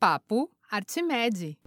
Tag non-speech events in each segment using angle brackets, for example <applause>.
Papo Artimede.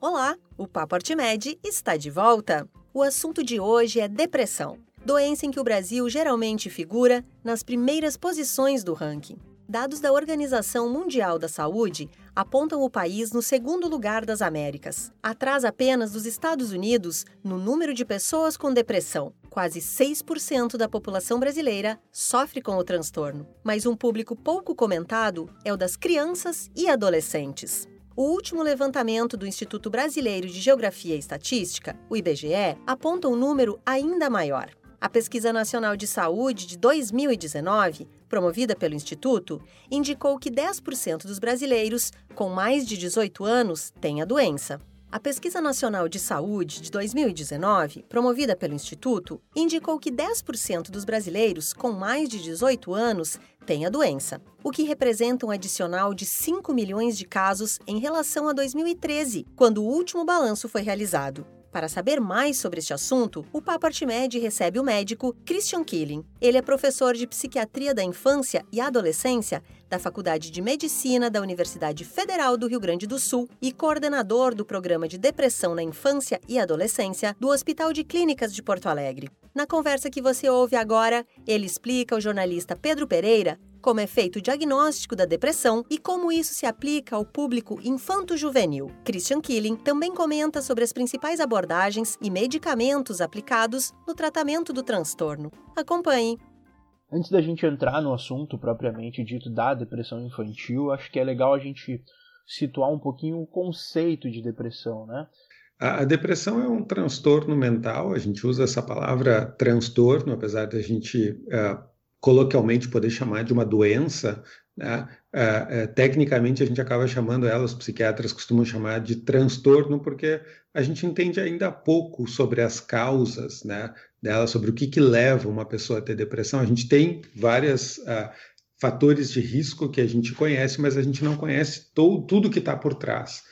Olá, o Papo Artimede está de volta. O assunto de hoje é depressão, doença em que o Brasil geralmente figura nas primeiras posições do ranking. Dados da Organização Mundial da Saúde apontam o país no segundo lugar das Américas, atrás apenas dos Estados Unidos no número de pessoas com depressão. Quase 6% da população brasileira sofre com o transtorno, mas um público pouco comentado é o das crianças e adolescentes. O último levantamento do Instituto Brasileiro de Geografia e Estatística, o IBGE, aponta um número ainda maior. A Pesquisa Nacional de Saúde de 2019, promovida pelo Instituto, indicou que 10% dos brasileiros com mais de 18 anos têm a doença. A Pesquisa Nacional de Saúde de 2019, promovida pelo Instituto, indicou que 10% dos brasileiros com mais de 18 anos têm a doença, o que representa um adicional de 5 milhões de casos em relação a 2013, quando o último balanço foi realizado. Para saber mais sobre este assunto, o Papo Artimed recebe o médico Christian Killing. Ele é professor de Psiquiatria da Infância e Adolescência da Faculdade de Medicina da Universidade Federal do Rio Grande do Sul e coordenador do Programa de Depressão na Infância e Adolescência do Hospital de Clínicas de Porto Alegre. Na conversa que você ouve agora, ele explica ao jornalista Pedro Pereira como é feito o diagnóstico da depressão e como isso se aplica ao público infanto-juvenil. Christian Killing também comenta sobre as principais abordagens e medicamentos aplicados no tratamento do transtorno. Acompanhe! Antes da gente entrar no assunto propriamente dito da depressão infantil, acho que é legal a gente situar um pouquinho o conceito de depressão, né? A, depressão é um transtorno mental, a gente usa essa palavra transtorno, apesar da gente uh, coloquialmente poder chamar de uma doença, né? É, é, tecnicamente a gente acaba chamando ela, os psiquiatras costumam chamar de transtorno, porque a gente entende ainda pouco sobre as causas né, dela, sobre o que, que leva uma pessoa a ter depressão. A gente tem vários uh, fatores de risco que a gente conhece, mas a gente não conhece tudo que está por trás.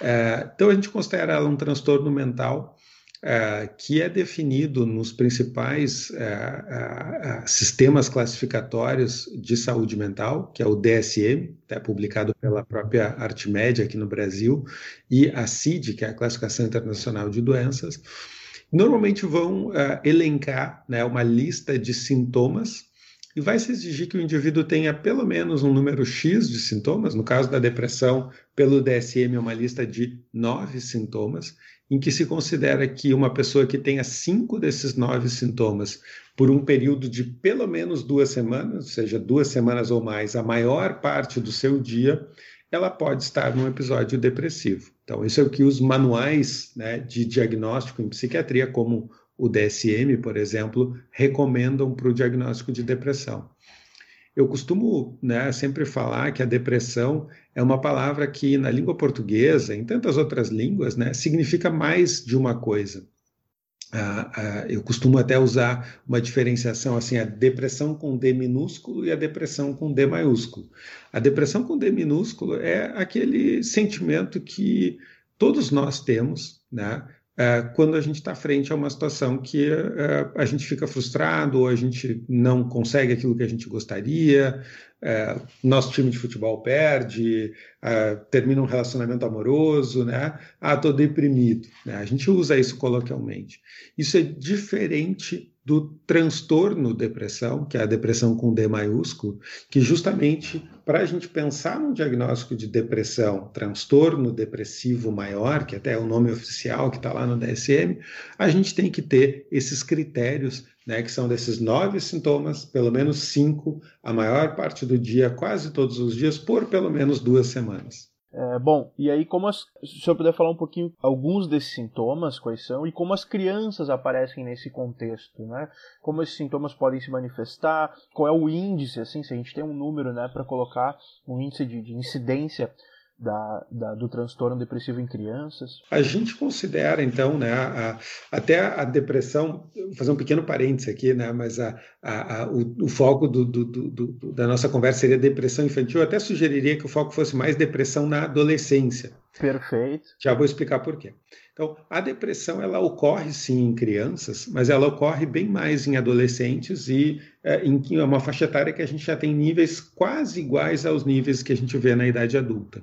Uh, então a gente considera ela um transtorno mental é, que é definido nos principais é, é, sistemas classificatórios de saúde mental, que é o DSM, é publicado pela própria Artmédia aqui no Brasil, e a CID, que é a Classificação Internacional de Doenças, normalmente vão elencar né, uma lista de sintomas e vai se exigir que o indivíduo tenha pelo menos um número X de sintomas. No caso da depressão, pelo DSM, é uma lista de nove sintomas, em que se considera que uma pessoa que tenha cinco desses nove sintomas por um período de pelo menos duas semanas, ou seja, duas semanas ou mais, a maior parte do seu dia, ela pode estar num episódio depressivo. Então, isso é o que os manuais né, de diagnóstico em psiquiatria, como o DSM, por exemplo, recomendam para o diagnóstico de depressão. Eu costumo né, sempre falar que a depressão é uma palavra que, na língua portuguesa, em tantas outras línguas, né, significa mais de uma coisa. Ah, ah, eu costumo até usar uma diferenciação assim: a depressão com D minúsculo e a depressão com D maiúsculo. A depressão com D minúsculo é aquele sentimento que todos nós temos, né? É, quando a gente está frente a uma situação que é, a gente fica frustrado ou a gente não consegue aquilo que a gente gostaria, é, nosso time de futebol perde, termina um relacionamento amoroso, né? Ah, estou deprimido. Né? A gente usa isso coloquialmente. Isso é diferente do transtorno depressão, que é a depressão com D maiúsculo, que justamente para a gente pensar num diagnóstico de depressão, transtorno depressivo maior, que até é o nome oficial que está lá no DSM, a gente tem que ter esses critérios, né, que são desses nove sintomas, pelo menos cinco, a maior parte do dia, quase todos os dias, por pelo menos duas semanas. É, bom, e aí como as, se o senhor puder falar um pouquinho alguns desses sintomas, quais são, e como as crianças aparecem nesse contexto, né? Como esses sintomas podem se manifestar, qual é o índice, assim, se a gente tem um número, né, para colocar um índice de, de incidência da, da, do transtorno depressivo em crianças? A gente considera, então, né, a, até a depressão, vou fazer um pequeno parênteses aqui, né, mas a, a, o, o, foco do, do, do, da nossa conversa seria depressão infantil. Eu até sugeriria que o foco fosse mais depressão na adolescência. Perfeito. Já vou explicar por quê. Então, a depressão ela ocorre sim em crianças, mas ela ocorre bem mais em adolescentes e é, em uma faixa etária que a gente já tem níveis quase iguais aos níveis que a gente vê na idade adulta.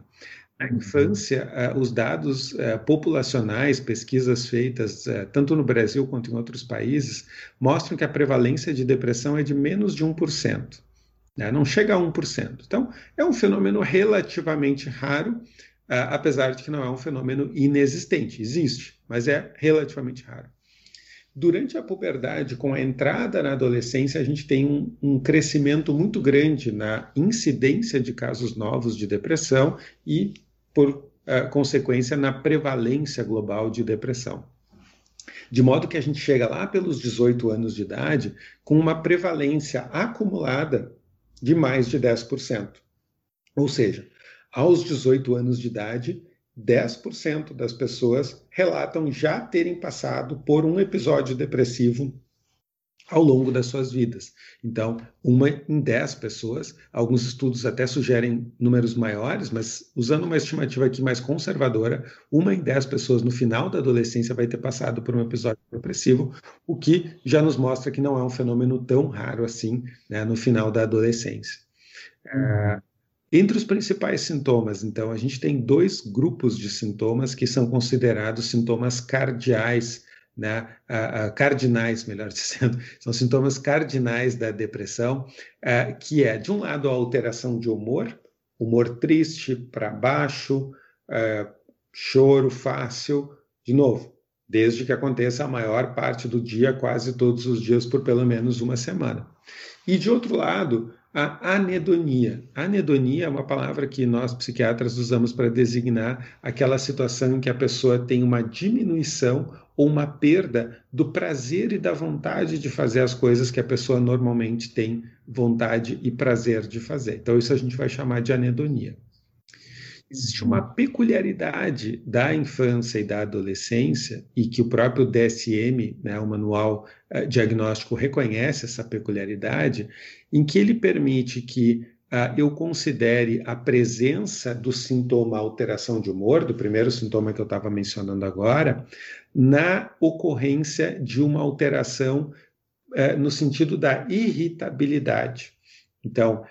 Na infância, uh, os dados uh, populacionais, pesquisas feitas uh, tanto no Brasil quanto em outros países, mostram que a prevalência de depressão é de menos de 1%. Né? Não chega a 1%. Então, é um fenômeno relativamente raro apesar de que não é um fenômeno inexistente, existe, mas é relativamente raro. Durante a puberdade, com a entrada na adolescência, a gente tem um, um crescimento muito grande na incidência de casos novos de depressão e, por uh, consequência, na prevalência global de depressão. De modo que a gente chega lá pelos 18 anos de idade com uma prevalência acumulada de mais de 10%. Ou seja, aos 18 anos de idade, 10% das pessoas relatam já terem passado por um episódio depressivo ao longo das suas vidas. Então, uma em 10 pessoas, alguns estudos até sugerem números maiores, mas usando uma estimativa aqui mais conservadora, uma em 10 pessoas no final da adolescência vai ter passado por um episódio depressivo, o que já nos mostra que não é um fenômeno tão raro assim né, no final da adolescência. É, entre os principais sintomas, então, a gente tem dois grupos de sintomas que são considerados sintomas cardiais, né, uh, uh, cardinais, melhor <laughs> dizendo, são sintomas cardinais da depressão, uh, que é, de um lado, a alteração de humor, humor triste, para baixo, choro fácil, de novo, desde que aconteça a maior parte do dia, quase todos os dias, por pelo menos uma semana. E, de outro lado, a anedonia. Anedonia é uma palavra que nós psiquiatras usamos para designar aquela situação em que a pessoa tem uma diminuição ou uma perda do prazer e da vontade de fazer as coisas que a pessoa normalmente tem vontade e prazer de fazer. Então, isso a gente vai chamar de anedonia existe uma peculiaridade da infância e da adolescência, e que o próprio DSM, né, o Manual uh, Diagnóstico, reconhece essa peculiaridade, em que ele permite que uh, eu considere a presença do sintoma alteração de humor, do primeiro sintoma que eu estava mencionando agora, na ocorrência de uma alteração uh, no sentido da irritabilidade. Então,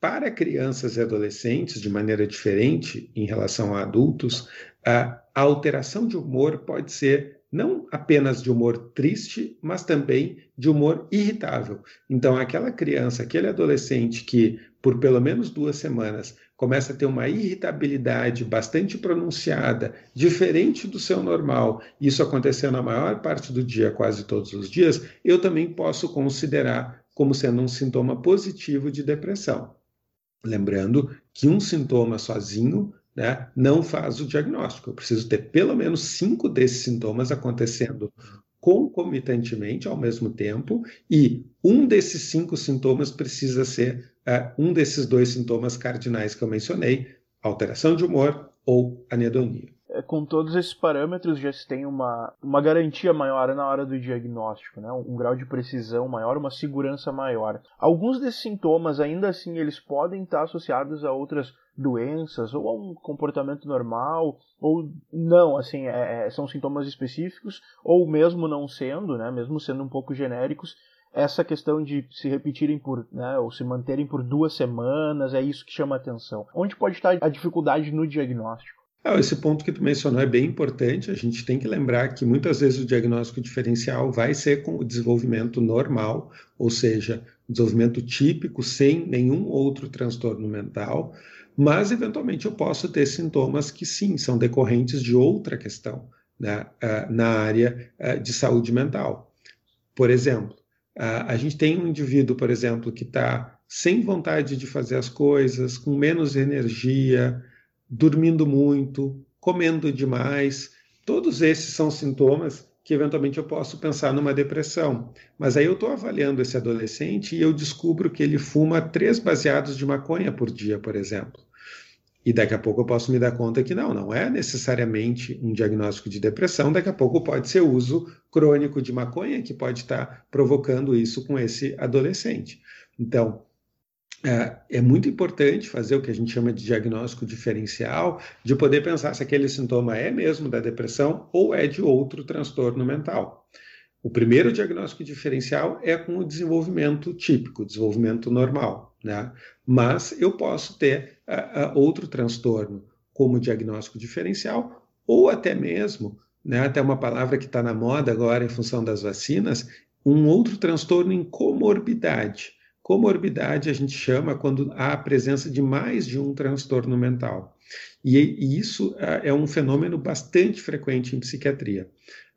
para crianças e adolescentes, de maneira diferente em relação a adultos, a alteração de humor pode ser não apenas de humor triste, mas também de humor irritável. Então, aquela criança, aquele adolescente que, por pelo menos duas semanas, começa a ter uma irritabilidade bastante pronunciada, diferente do seu normal, isso acontecendo na maior parte do dia, quase todos os dias, eu também posso considerar como sendo um sintoma positivo de depressão. Lembrando que um sintoma sozinho né, não faz o diagnóstico. Eu preciso ter pelo menos cinco desses sintomas acontecendo concomitantemente ao mesmo tempo, e um desses cinco sintomas precisa ser uh, um desses dois sintomas cardinais que eu mencionei: alteração de humor ou anedonia. É, com todos esses parâmetros já se tem uma, uma garantia maior na hora do diagnóstico, né? um, grau de precisão maior, uma segurança maior. Alguns desses sintomas, ainda assim, eles podem estar associados a outras doenças ou a um comportamento normal ou não, assim, é, é, são sintomas específicos ou mesmo não sendo, né, mesmo sendo um pouco genéricos, essa questão de se repetirem por, né, ou se manterem por duas semanas, é isso que chama atenção. Onde pode estar a dificuldade no diagnóstico? Ah, esse ponto que tu mencionou é bem importante. A gente tem que lembrar que muitas vezes o diagnóstico diferencial vai ser com o desenvolvimento normal, ou seja, desenvolvimento típico, sem nenhum outro transtorno mental, mas eventualmente eu posso ter sintomas que sim, são decorrentes de outra questão né, ah, na área ah, de saúde mental. Por exemplo, ah, a gente tem um indivíduo, por exemplo, que está sem vontade de fazer as coisas, com menos energia, dormindo muito, comendo demais. Todos esses são sintomas que eventualmente eu posso pensar numa depressão. Mas aí eu estou avaliando esse adolescente e eu descubro que ele fuma três baseados de maconha por dia, por exemplo. E daqui a pouco eu posso me dar conta que não, não é necessariamente um diagnóstico de depressão, daqui a pouco pode ser uso crônico de maconha que pode estar provocando isso com esse adolescente. Então, é, é, muito importante fazer o que a gente chama de diagnóstico diferencial, de poder pensar se aquele sintoma é mesmo da depressão ou é de outro transtorno mental. O primeiro diagnóstico diferencial é com o desenvolvimento típico, desenvolvimento normal, né? Mas eu posso ter outro transtorno como diagnóstico diferencial ou até mesmo, né, até uma palavra que está na moda agora em função das vacinas, um outro transtorno em comorbidade. Comorbidade a gente chama quando há a presença de mais de um transtorno mental. E, e isso uh, é um fenômeno bastante frequente em psiquiatria.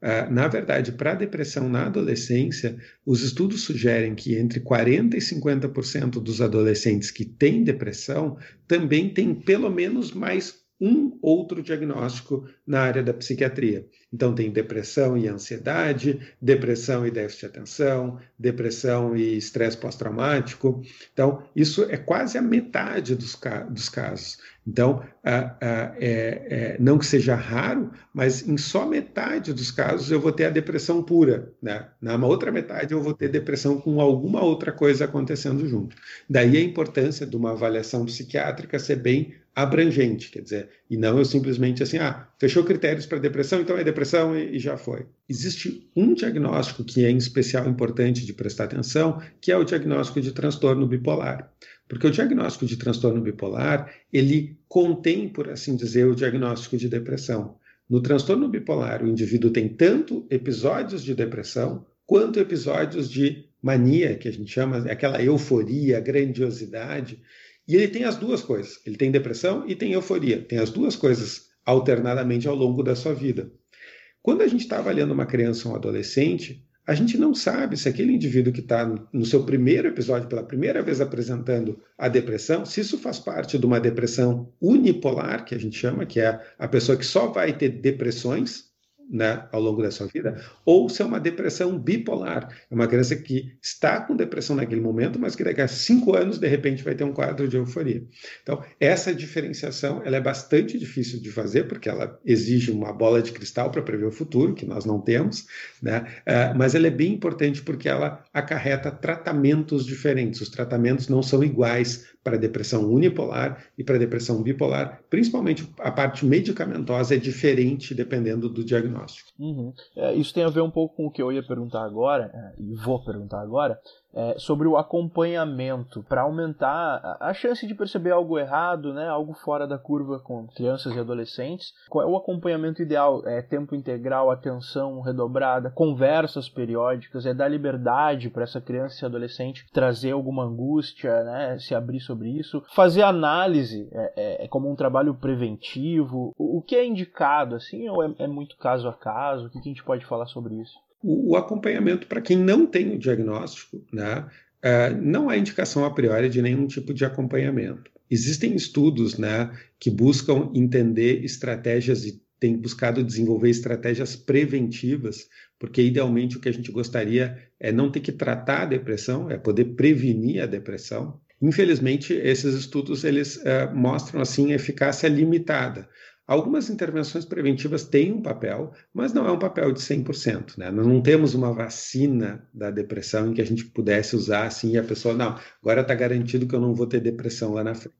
Uh, na verdade, para a depressão na adolescência, os estudos sugerem que entre 40% e 50% dos adolescentes que têm depressão também têm pelo menos mais um outro diagnóstico na área da psiquiatria. Então, tem depressão e ansiedade, depressão e déficit de atenção, depressão e estresse pós-traumático. Então, isso é quase a metade dos, dos casos. Então, é, é, não que seja raro, mas em só metade dos casos eu vou ter a depressão pura. Né? Na outra metade eu vou ter depressão com alguma outra coisa acontecendo junto. Daí a importância de uma avaliação psiquiátrica ser bem abrangente, quer dizer, e não eu simplesmente assim, ah, fechou critérios para depressão, então é depressão e, e, já foi. Existe um diagnóstico que é em especial importante de prestar atenção, que é o diagnóstico de transtorno bipolar. Porque o diagnóstico de transtorno bipolar, ele contém, por assim dizer, o diagnóstico de depressão. No transtorno bipolar, o indivíduo tem tanto episódios de depressão quanto episódios de mania, que a gente chama aquela euforia, grandiosidade, e ele tem as duas coisas. Ele tem depressão e tem euforia. Tem as duas coisas alternadamente ao longo da sua vida. Quando a gente está avaliando uma criança ou um adolescente, a gente não sabe se aquele indivíduo que está no seu primeiro episódio, pela primeira vez apresentando a depressão, se isso faz parte de uma depressão unipolar, que a gente chama, que é a pessoa que só vai ter depressões, né, ao longo da sua vida, ou se é uma depressão bipolar. É uma criança que está com depressão naquele momento, mas que daqui a cinco anos, de repente, vai ter um quadro de euforia. Então, essa diferenciação ela é bastante difícil de fazer, porque ela exige uma bola de cristal para prever o futuro, que nós não temos, né? Uh, mas ela é bem importante porque ela acarreta tratamentos diferentes. Os tratamentos não são iguais para depressão unipolar e para depressão bipolar, principalmente a parte medicamentosa é diferente dependendo do diagnóstico. Uhum. É, isso tem a ver um pouco com o que eu ia perguntar agora, é, e vou perguntar agora, é, sobre o acompanhamento para aumentar a, chance de perceber algo errado, né, algo fora da curva com crianças e adolescentes. Qual é o acompanhamento ideal? É tempo integral, atenção redobrada, conversas periódicas, é dar liberdade para essa criança e adolescente trazer alguma angústia, né, se abrir sobre isso. Fazer análise é, é, é como um trabalho preventivo. O, o, que é indicado assim ou é, é muito caso a caso? O que, que a gente pode falar sobre isso? O, o acompanhamento para quem não tem o diagnóstico, né, uh, não há indicação a priori de nenhum tipo de acompanhamento. Existem estudos né, que buscam entender estratégias e têm buscado desenvolver estratégias preventivas, porque idealmente o que a gente gostaria é não ter que tratar a depressão, é poder prevenir a depressão. Infelizmente, esses estudos eles uh, mostram assim eficácia limitada. Algumas intervenções preventivas têm um papel, mas não é um papel de 100%. Né? Nós não temos uma vacina da depressão em que a gente pudesse usar assim e a pessoa, não, agora está garantido que eu não vou ter depressão lá na frente.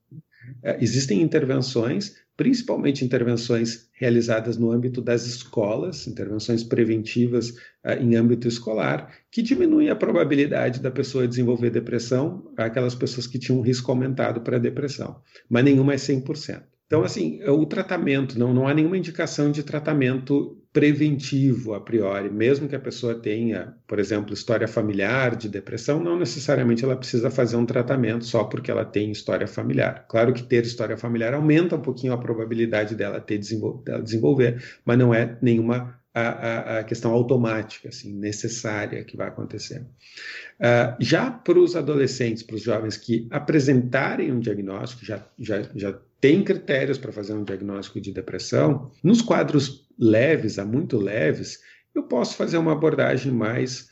É, existem intervenções, principalmente intervenções realizadas no âmbito das escolas, intervenções preventivas é, em âmbito escolar, que diminuem a probabilidade da pessoa desenvolver depressão, aquelas pessoas que tinham um risco aumentado para a depressão, mas nenhuma é 100%. Então, assim, o tratamento, não, não há nenhuma indicação de tratamento preventivo a priori, mesmo que a pessoa tenha, por exemplo, história familiar de depressão, não necessariamente ela precisa fazer um tratamento só porque ela tem história familiar. Claro que ter história familiar aumenta um pouquinho a probabilidade dela ter dela desenvolver, mas não é nenhuma a, a, questão automática, assim, necessária que vai acontecer. Uh, já para os adolescentes, para os jovens que apresentarem um diagnóstico, já, já, já tem critérios para fazer um diagnóstico de depressão. Nos quadros leves, a muito leves, eu posso fazer uma abordagem mais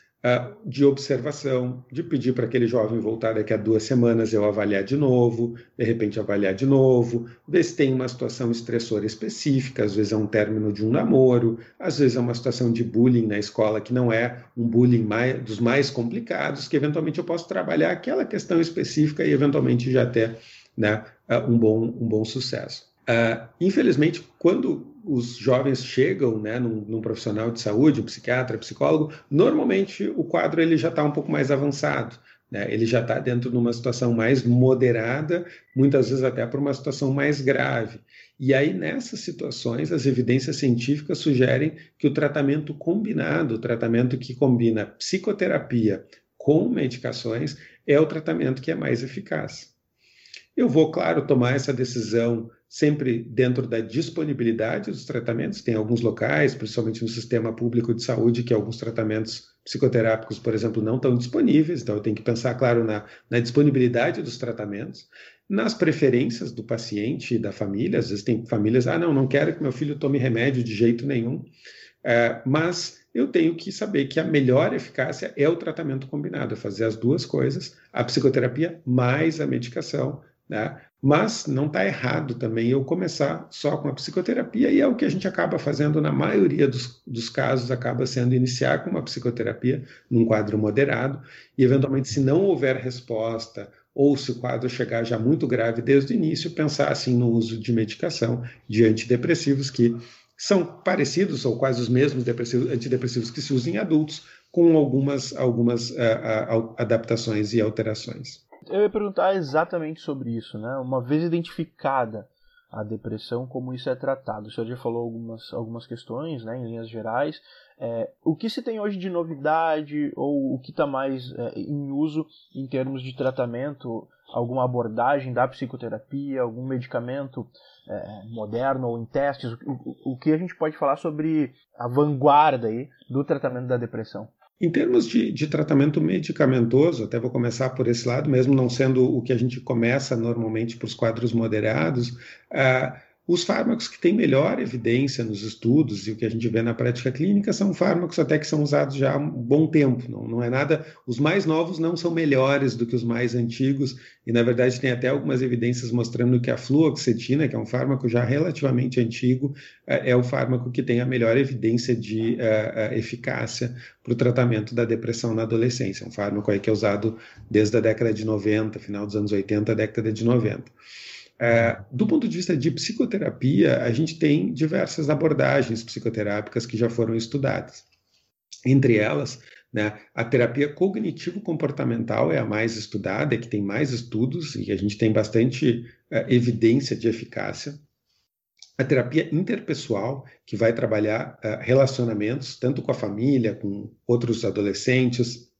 de observação, de pedir para aquele jovem voltar daqui a duas semanas eu avaliar de novo, de repente avaliar de novo, ver se tem uma situação estressora específica, às vezes é um término de um namoro, às vezes é uma situação de bullying na escola que não é um bullying mais, dos mais complicados, que eventualmente eu posso trabalhar aquela questão específica e eventualmente já ter né, uh, um, bom, um bom sucesso. Uh, infelizmente, quando os jovens chegam né, num, num, profissional de saúde, um psiquiatra, psicólogo, normalmente o quadro ele já está um pouco mais avançado. Né? Ele já está dentro de uma situação mais moderada, muitas vezes até para uma situação mais grave. E aí, nessas situações, as evidências científicas sugerem que o tratamento combinado, o tratamento que combina psicoterapia com medicações, é o tratamento que é mais eficaz. Eu vou, claro, tomar essa decisão sempre dentro da disponibilidade dos tratamentos. Tem alguns locais, principalmente no sistema público de saúde, que alguns tratamentos psicoterápicos, por exemplo, não estão disponíveis, então eu tenho que pensar, claro, na, na disponibilidade dos tratamentos, nas preferências do paciente e da família. Às vezes tem famílias, ah, não, não quero que meu filho tome remédio de jeito nenhum, é, mas eu tenho que saber que a melhor eficácia é o tratamento combinado, é fazer as duas coisas, a psicoterapia mais a medicação, né? Mas não está errado também eu começar só com a psicoterapia, e é o que a gente acaba fazendo na maioria dos, dos casos, acaba sendo iniciar com uma psicoterapia num quadro moderado, e eventualmente, se não houver resposta, ou se o quadro chegar já muito grave desde o início, pensar assim no uso de medicação de antidepressivos que são parecidos ou quase os mesmos antidepressivos que se usam em adultos, com algumas, algumas uh, uh, adaptações e alterações. Eu ia perguntar exatamente sobre isso, né? Uma vez identificada a depressão, como isso é tratado. O senhor já falou algumas, algumas questões, né, em linhas gerais. É, o que se tem hoje de novidade ou o que está mais é, em uso em termos de tratamento? Alguma abordagem da psicoterapia, algum medicamento é, moderno ou em testes? O, o, que a gente pode falar sobre a vanguarda aí do tratamento da depressão? Em termos de, de, tratamento medicamentoso, até vou começar por esse lado, mesmo não sendo o que a gente começa normalmente para os quadros moderados, uh, os fármacos que têm melhor evidência nos estudos e o que a gente vê na prática clínica são fármacos até que são usados já há um bom tempo. Não, não é nada. Os mais novos não são melhores do que os mais antigos, e na verdade tem até algumas evidências mostrando que a fluoxetina, que é um fármaco já relativamente antigo, é, é o fármaco que tem a melhor evidência de uh, eficácia para o tratamento da depressão na adolescência. Um fármaco aí que é usado desde a década de 90, final dos anos 80, década de 90. É, do ponto de vista de psicoterapia, a gente tem diversas abordagens psicoterápicas que já foram estudadas. Entre elas, né, a terapia cognitivo-comportamental é a mais estudada, é que tem mais estudos e a gente tem bastante é, evidência de eficácia. A terapia interpessoal, que vai trabalhar é, relacionamentos, tanto com a família, com outros adolescentes,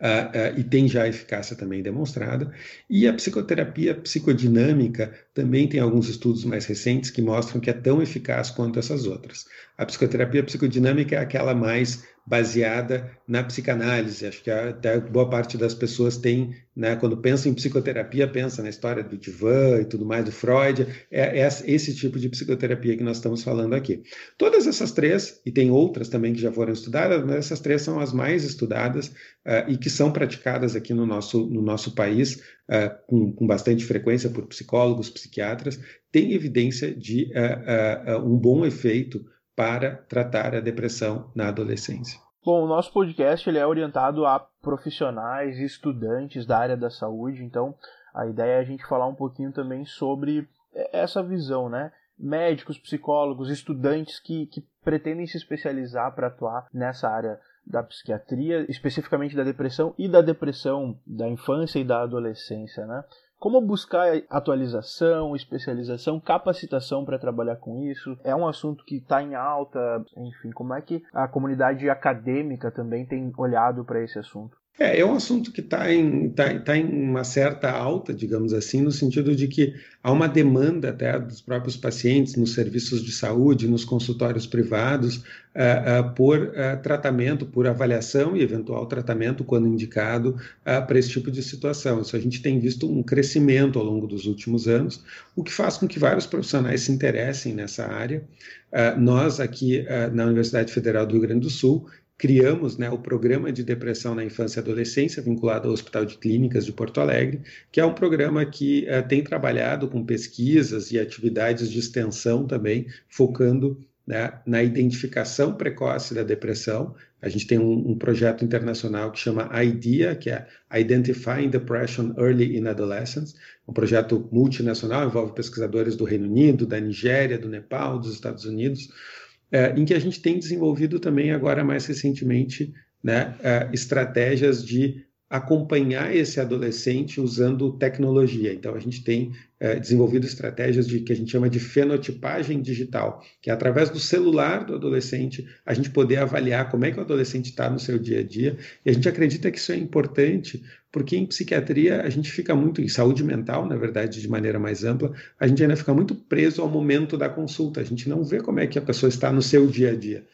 Uh, uh, e tem já eficácia também demonstrada. E a psicoterapia psicodinâmica também tem alguns estudos mais recentes que mostram que é tão eficaz quanto essas outras. A psicoterapia psicodinâmica é aquela mais baseada na psicanálise. Acho que até boa parte das pessoas tem, né, quando pensa em psicoterapia, pensa na história do divã e tudo mais, do Freud. É, é esse tipo de psicoterapia que nós estamos falando aqui. Todas essas três, e tem outras também que já foram estudadas, mas essas três são as mais estudadas uh, e que são praticadas aqui no nosso, no nosso país uh, com, com, bastante frequência por psicólogos, psiquiatras, tem evidência de uh, um bom efeito para tratar a depressão na adolescência. Bom, o nosso podcast ele é orientado a profissionais e estudantes da área da saúde, então a ideia é a gente falar um pouquinho também sobre essa visão, né? Médicos, psicólogos, estudantes que, que pretendem se especializar para atuar nessa área da psiquiatria, especificamente da depressão e da depressão da infância e da adolescência, né? Como buscar atualização, especialização, capacitação para trabalhar com isso? É um assunto que está em alta, enfim, como é que a comunidade acadêmica também tem olhado para esse assunto? É, é um assunto que está em, tá, tá em uma certa alta, digamos assim, no sentido de que há uma demanda até dos próprios pacientes nos serviços de saúde, nos consultórios privados, uh, uh, por uh, tratamento, por avaliação e eventual tratamento, quando indicado, para esse tipo de situação. Isso a gente tem visto um crescimento ao longo dos últimos anos, o que faz com que vários profissionais se interessem nessa área. nós, aqui na Universidade Federal do Rio Grande do Sul, criamos né, o programa de depressão na infância e adolescência, vinculado ao Hospital de Clínicas de Porto Alegre, que é um programa que uh, tem trabalhado com pesquisas e atividades de extensão também, focando né, na identificação precoce da depressão. A gente tem um, um, projeto internacional que chama IDEA, que é Identifying Depression Early in Adolescence, um projeto multinacional, envolve pesquisadores do Reino Unido, da Nigéria, do Nepal, dos Estados Unidos, é, em que a gente tem desenvolvido também agora mais recentemente né, é, estratégias de acompanhar esse adolescente usando tecnologia. Então, a gente tem é, desenvolvido estratégias de que a gente chama de fenotipagem digital, que é através do celular do adolescente a gente poder avaliar como é que o adolescente está no seu dia a dia. E a gente acredita que isso é importante, porque em psiquiatria a gente fica muito, em saúde mental, na verdade, de maneira mais ampla, a gente ainda fica muito preso ao momento da consulta. A gente não vê como é que a pessoa está no seu dia a dia.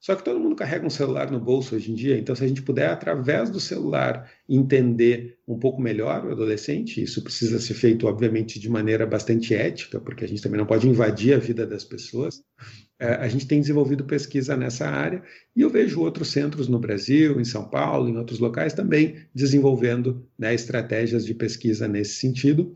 Só que todo mundo carrega um celular no bolso hoje em dia, então se a gente puder, através do celular, entender um pouco melhor o adolescente, isso precisa ser feito, obviamente, de maneira bastante ética, porque a gente também não pode invadir a vida das pessoas. É, a gente tem desenvolvido pesquisa nessa área e eu vejo outros centros no Brasil, em São Paulo, em outros locais também desenvolvendo né, estratégias de pesquisa nesse sentido.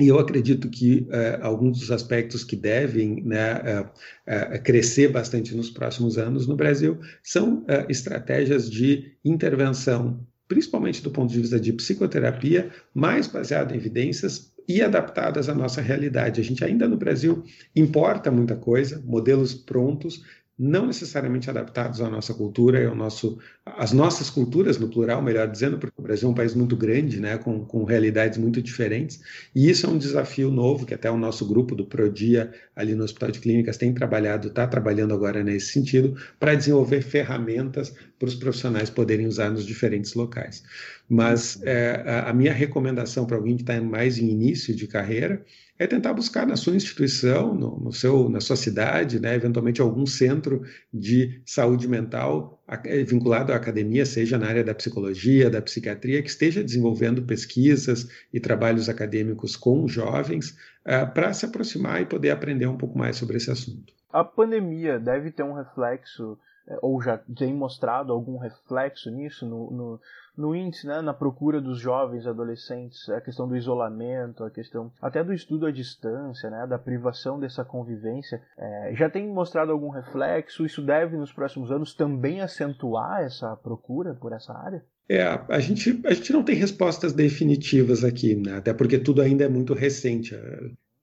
E eu acredito que uh, alguns dos aspectos que devem né, uh, uh, crescer bastante nos próximos anos no Brasil são estratégias de intervenção, principalmente do ponto de vista de psicoterapia, mais baseada em evidências e adaptadas à nossa realidade. A gente ainda no Brasil importa muita coisa, modelos prontos, não necessariamente adaptados à nossa cultura e ao nosso, às nossas culturas, no plural, melhor dizendo, porque o Brasil é um país muito grande, né, com, com realidades muito diferentes, e isso é um desafio novo que até o nosso grupo do Prodia, ali no Hospital de Clínicas, tem trabalhado, está trabalhando agora nesse sentido, para desenvolver ferramentas para os profissionais poderem usar nos diferentes locais. Mas é, a, a minha recomendação para alguém que está mais em início de carreira é tentar buscar na sua instituição, no, no, seu, na sua cidade, né, eventualmente algum centro de saúde mental eh, vinculado à academia, seja na área da psicologia, da psiquiatria, que esteja desenvolvendo pesquisas e trabalhos acadêmicos com jovens uh, para se aproximar e poder aprender um pouco mais sobre esse assunto. A pandemia deve ter um reflexo, ou já tem mostrado algum reflexo nisso no, no no índice, né, na procura dos jovens adolescentes, a questão do isolamento, a questão até do estudo à distância, né, da privação dessa convivência, é, já tem mostrado algum reflexo? Isso deve, nos próximos anos, também acentuar essa procura por essa área? É, a gente, a gente não tem respostas definitivas aqui, né? até porque tudo ainda é muito recente.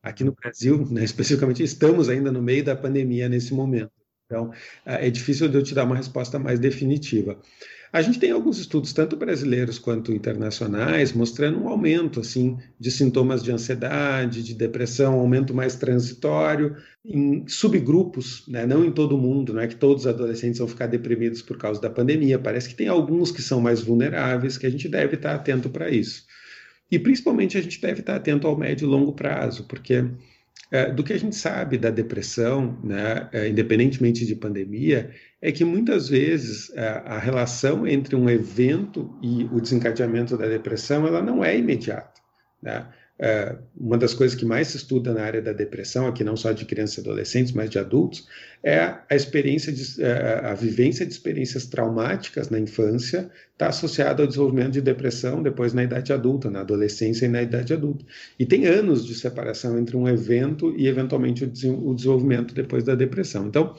Aqui no Brasil, né, <laughs> especificamente, estamos ainda no meio da pandemia nesse momento. Então, é difícil de eu te dar uma resposta mais definitiva. A gente tem alguns estudos, tanto brasileiros quanto internacionais, mostrando um aumento assim de sintomas de ansiedade, de depressão, um aumento mais transitório em subgrupos, né? não em todo mundo, não é que todos os adolescentes vão ficar deprimidos por causa da pandemia. Parece que tem alguns que são mais vulneráveis, que a gente deve estar atento para isso. E principalmente a gente deve estar atento ao médio e longo prazo, porque é, do que a gente sabe da depressão, né, é, independentemente de pandemia, é que muitas vezes a, é, a relação entre um evento e o desencadeamento da depressão ela não é imediata. Né? É, uma das coisas que mais se estuda na área da depressão, aqui não só de crianças e adolescentes, mas de adultos, é a experiência de, é, a vivência de experiências traumáticas na infância está associada ao desenvolvimento de depressão depois na idade adulta, na adolescência e na idade adulta. E tem anos de separação entre um evento e eventualmente o desenvolvimento depois da depressão. Então,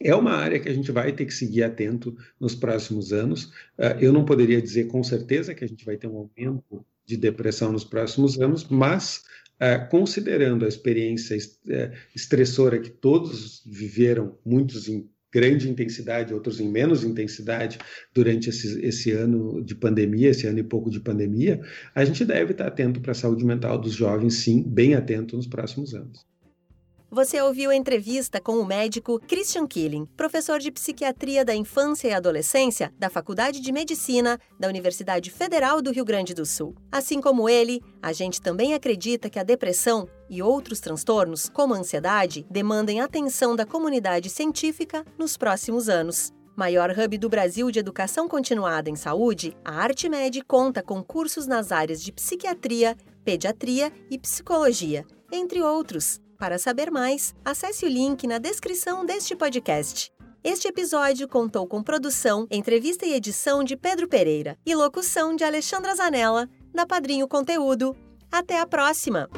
é uma área que a gente vai ter que seguir atento nos próximos anos. É, eu não poderia dizer com certeza que a gente vai ter um aumento de depressão nos próximos anos, mas é, considerando a experiência é, estressora que todos viveram, muitos em grande intensidade, outros em menos intensidade durante esse, esse ano de pandemia, esse ano e pouco de pandemia, a gente deve estar atento para a saúde mental dos jovens, sim, bem atento nos próximos anos. Você ouviu a entrevista com o médico Christian Killing, professor de psiquiatria da infância e adolescência da Faculdade de Medicina da Universidade Federal do Rio Grande do Sul. Assim como ele, a gente também acredita que a depressão e outros transtornos, como a ansiedade, demandem atenção da comunidade científica nos próximos anos. Maior hub do Brasil de educação continuada em saúde, a ArtMed conta com cursos nas áreas de psiquiatria, pediatria e psicologia, entre outros. Para saber mais, acesse o link na descrição deste podcast. Este episódio contou com produção, entrevista e edição de Pedro Pereira e locução de Alexandra Zanella, da Padrinho Conteúdo. Até a próxima!